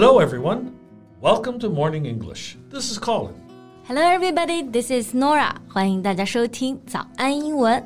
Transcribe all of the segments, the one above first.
Hello, everyone. Welcome to Morning English. This is Colin. Hello, everybody. This is Norah. 欢迎大家收听早安英文。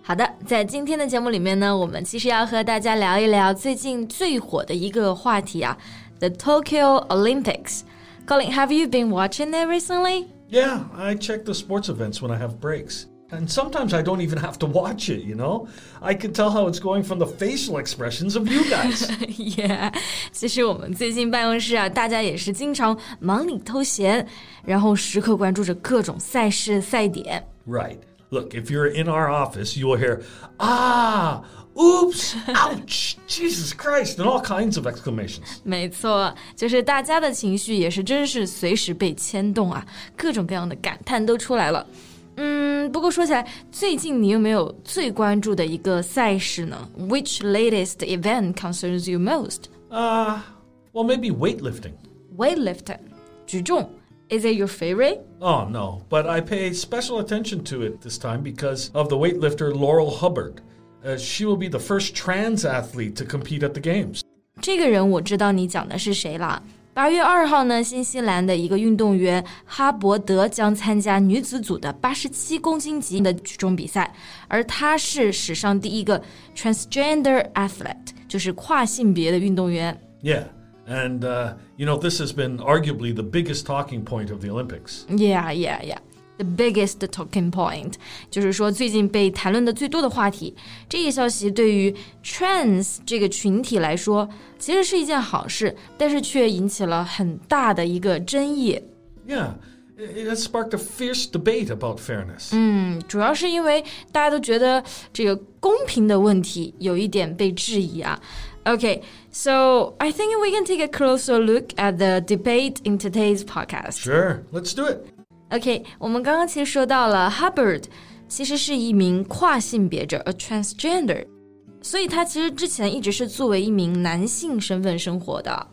好的，在今天的节目里面呢，我们其实要和大家聊一聊最近最火的一个话题啊，The Tokyo Olympics. Colin, have you been watching it recently? Yeah, I check the sports events when I have breaks. And sometimes I don't even have to watch it, you know? I can tell how it's going from the facial expressions of you guys. yeah，其实我们最近办公室啊，大家也是经常忙里偷闲，然后时刻关注着各种赛事赛点。 right. Look, if you're in our office, you will hear, ah, oops, ouch, Jesus Christ, and all kinds of exclamations. 没错，就是大家的情绪也是真是随时被牵动啊，各种各样的感叹都出来了。 嗯，不过说起来，最近你有没有最关注的一个赛事呢？Which latest event concerns you most? Uh, well, maybe weightlifting. Weightlifting，举重。Is it your favorite? Oh, no, but I pay special attention to it this time because of the weightlifter Laurel Hubbard. Uh, she will be the first trans athlete to compete at the Games. 这个人我知道你讲的是谁了。 八月二号呢，新西兰的一个运动员哈伯德将参加女子组的八十七公斤级的举重比赛，而她是史上第一个 transgender athlete，就是跨性别的运动员。 Yeah, and, uh, you know, this has been arguably the biggest talking point of the Olympics. Yeah, yeah, yeah. The biggest talking point，就是说最近被谈论的最多的话题。这个消息对于 trans 这个群体来说，其实是一件好事，但是却引起了很大的一个争议。 Yeah, it it has sparked a fierce debate about fairness. 主要是因为大家都觉得这个公平的问题有一点被质疑啊。Okay, so I think we can take a closer look at the debate in today's podcast. Sure, let's do it. OK，我们刚刚其实说到了 Hubbard，其实是一名跨性别者，a transgender，所以他其实之前一直是作为一名男性身份生活的。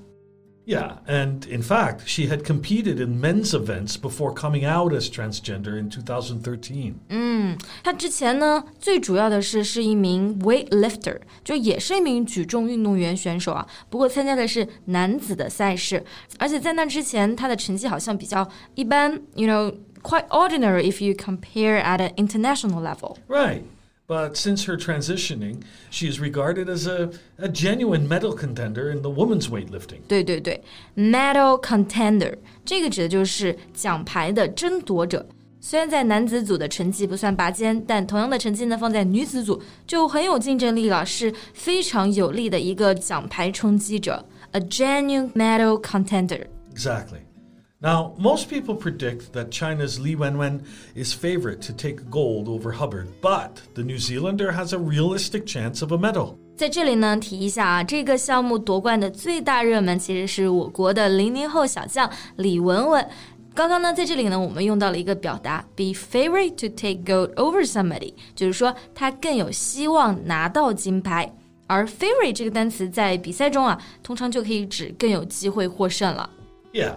Yeah, and in fact, she had competed in men's events before coming out as transgender in 2013. 他之前呢，最主要的是是一名 weightlifter，就也是一名举重运动员选手啊。不过参加的是男子的赛事，而且在那之前他的成绩好像比较一般，you know quite ordinary if you compare at an international level。 Right. But since her transitioning, she is regarded as a, a genuine medal contender in the women's weightlifting. 对对对，medal contender 这个指的就是奖牌的争夺者。虽然在男子组的成绩不算拔尖，但同样的成绩呢，放在女子组就很有竞争力了，是非常有力的一个奖牌冲击者，a genuine medal contender。 Exactly. Now, most people predict that China's Li Wenwen is favorite to take gold over Hubbard, but the New Zealander has a realistic chance of a medal. 在这里呢，提一下啊，这个项目夺冠的最大热门其实是我国的零零后小将李雯雯。刚刚呢，在这里呢，我们用到了一个表达，be favorite to take gold over somebody，就是说他更有希望拿到金牌。而 favorite 这个单词在比赛中啊，通常就可以指更有机会获胜了。 Yeah.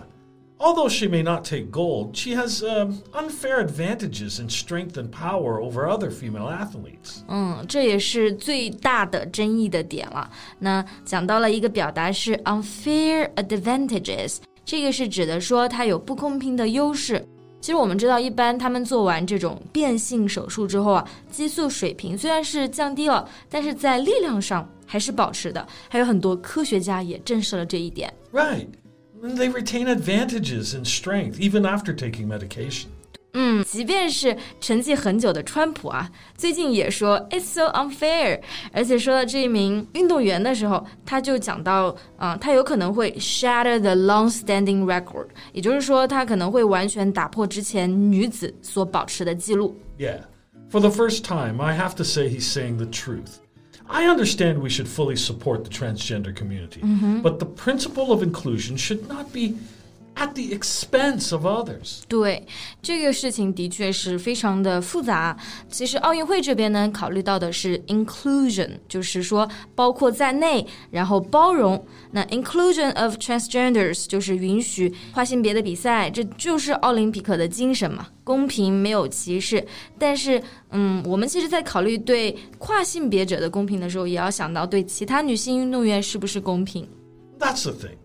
Although she may not take gold, she has um, unfair advantages in strength and power over other female athletes. 嗯，这也是最大的争议的点了。那讲到了一个表达是 unfair advantages，这个是指的说它有不公平的优势。其实我们知道，一般他们做完这种变性手术之后啊，激素水平虽然是降低了，但是在力量上还是保持的。还有很多科学家也证实了这一点。 Right. And they retain advantages in strength even after taking medication. 嗯，即便是沉寂很久的川普啊，最近也说 "It's so unfair"。而且说到这一名运动员的时候，他就讲到，啊、他有可能会 shatter the long-standing record，也就是说，他可能会完全打破之前女子所保持的记录。 Yeah. For the first time, I have to say he's saying the truth. I understand we should fully support the transgender community, mm-hmm. but the principle of inclusion should not be at the expense of others. 对这个事情的确是非常的复杂。其实奥运会这边呢，考虑到的是 inclusion，就是说包括在内，然后包容。那 inclusion of transgenders 就是允许跨性别的比赛，这就是奥林匹克的精神嘛，公平没有歧视。但是，嗯，我们其实在考虑对跨性别者的公平的时候，也要想到对其他女性运动员是不是公平。That's the thing.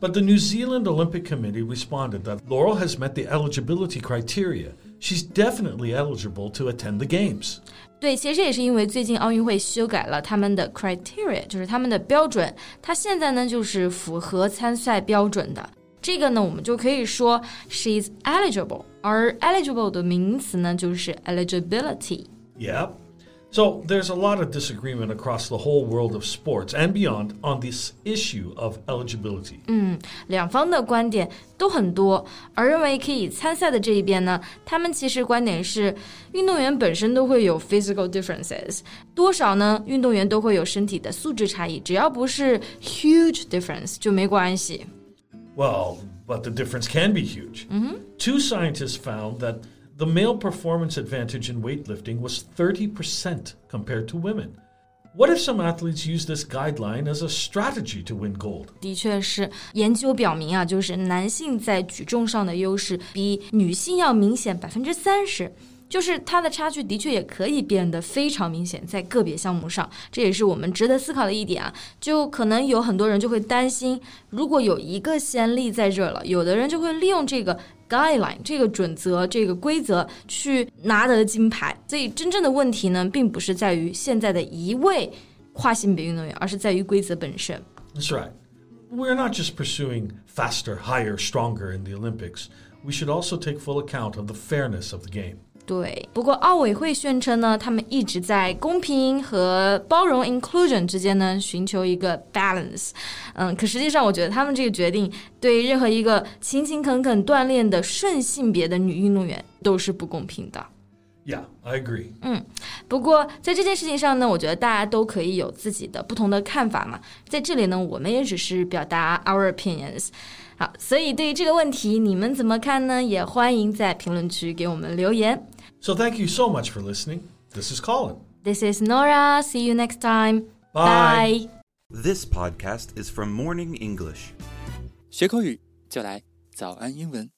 But the New Zealand Olympic Committee responded that Laurel has met the eligibility criteria. She's definitely eligible to attend the Games. 对，其实这也是因为最近奥运会修改了他们的 criteria，就是他们的标准，它现在呢就是符合参赛标准的。这个呢，我们就可以说 she's eligible，而 eligible 的名词呢就是 eligibility。 Yep. So there's a lot of disagreement across the whole world of sports and beyond on this issue of eligibility. 两方的观点都很多，而认为可以参赛的这一边呢，他们其实观点是，运动员本身都会有 physical differences，多少呢？运动员都会有身体的素质差异，只要不是 huge difference 就没关系。 Well, but the difference can be huge. Two scientists found that the male performance advantage in weightlifting was 30% compared to women. What if some athletes use this guideline as a strategy to win gold? 的确是，研究表明啊，就是男性在举重上的优势比女性要明显百分之三十。就是它的差距的确也可以变得非常明显，在个别项目上，这也是我们值得思考的一点啊。就可能有很多人就会担心，如果有一个先例在这儿了，有的人就会利用这个 guideline 这个准则、这个规则去拿得金牌。所以真正的问题呢，并不是在于现在的一位跨性别运动员，而是在于规则本身。 That's right. We're not just pursuing faster, higher, stronger in the Olympics. We should also take full account of the fairness of the game. 对，不过奥委会宣称呢，他们一直在公平和包容 inclusion 之间呢寻求一个 balance。嗯，可实际上我觉得他们这个决定对任何一个勤勤恳恳锻炼的顺性别的女运动员都是不公平的。Yeah, I agree. 嗯不过在这件事情上呢，我觉得大家都可以有自己的不同的看法嘛。在这里呢，我们也只是表达 our opinions。好，所以对于这个问题你们怎么看呢？也欢迎在评论区给我们留言。So thank you so much for listening. This is Colin. This is Norah. See you next time. Bye. Bye. This podcast is from Morning English. 学口语就来早安英文。